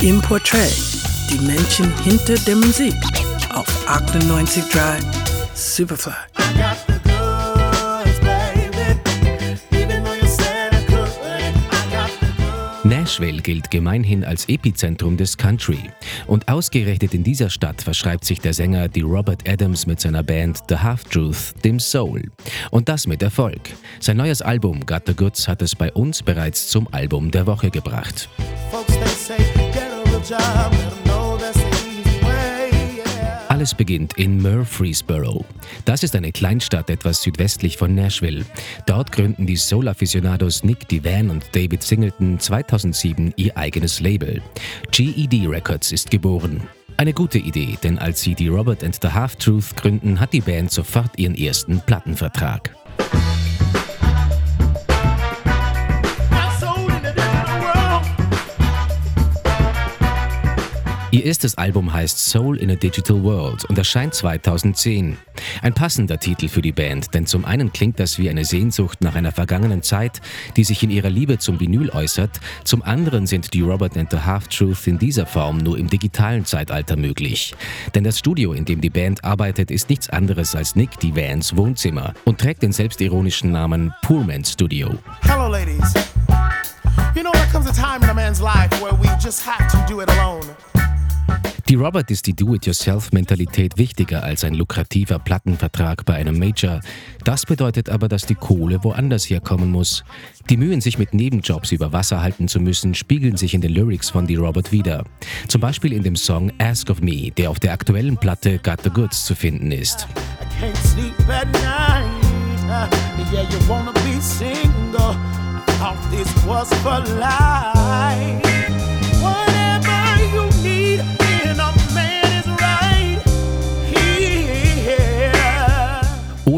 Im Portrait, die Menschen hinter der Musik auf 98.3 Superfly. Nashville gilt gemeinhin als Epizentrum des Country. Und ausgerechnet in dieser Stadt verschreibt sich der Sänger die Robert Adams mit seiner Band The Half-Truth dem Soul. Und das mit Erfolg. Sein neues Album Got the Goods hat es bei uns bereits zum Album der Woche gebracht. Alles beginnt in Murfreesboro. Das ist eine Kleinstadt etwas südwestlich von Nashville. Dort gründen die Soul-Afficionados Nick Devan und David Singleton 2007 ihr eigenes Label. GED Records ist geboren. Eine gute Idee, denn als sie die Robert and the Half-Truth gründen, hat die Band sofort ihren ersten Plattenvertrag. Ihr erstes Album heißt Soul in a Digital World und erscheint 2010. Ein passender Titel für die Band, denn zum einen klingt das wie eine Sehnsucht nach einer vergangenen Zeit, die sich in ihrer Liebe zum Vinyl äußert, zum anderen sind die Robert and the Half-Truth in dieser Form nur im digitalen Zeitalter möglich. Denn das Studio, in dem die Band arbeitet, ist nichts anderes als Nick Divans Wohnzimmer und trägt den selbstironischen Namen Poorman Studio. Hello ladies. You know there comes a time in a man's life where we just have to do it alone. Die Robert ist die Do-it-yourself-Mentalität wichtiger als ein lukrativer Plattenvertrag bei einem Major. Das bedeutet aber, dass die Kohle woanders herkommen muss. Die Mühen, sich mit Nebenjobs über Wasser halten zu müssen, spiegeln sich in den Lyrics von die Robert wieder. Zum Beispiel in dem Song Ask of Me, der auf der aktuellen Platte Got the Goods zu finden ist.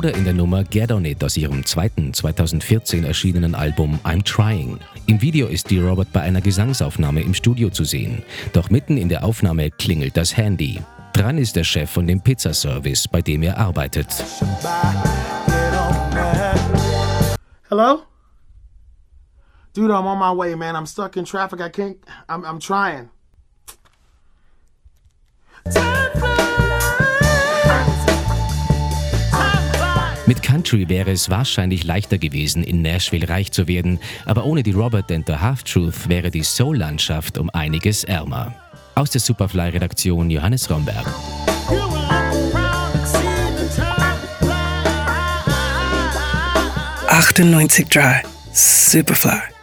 Oder in der Nummer Get On It aus ihrem zweiten 2014 erschienenen Album I'm Trying. Im Video ist die Robert bei einer Gesangsaufnahme im Studio zu sehen. Doch mitten in der Aufnahme klingelt das Handy. Dran ist der Chef von dem Pizzaservice, bei dem er arbeitet. Hello? Dude, I'm on my way, man. I'm stuck in traffic. I can't. I'm, I'm trying. Mit Country wäre es wahrscheinlich leichter gewesen, in Nashville reich zu werden, aber ohne die Robert and the Half-Truth wäre die Soul-Landschaft um einiges ärmer. Aus der Superfly-Redaktion Johannes Romberg. Achtenneunzig Superfly.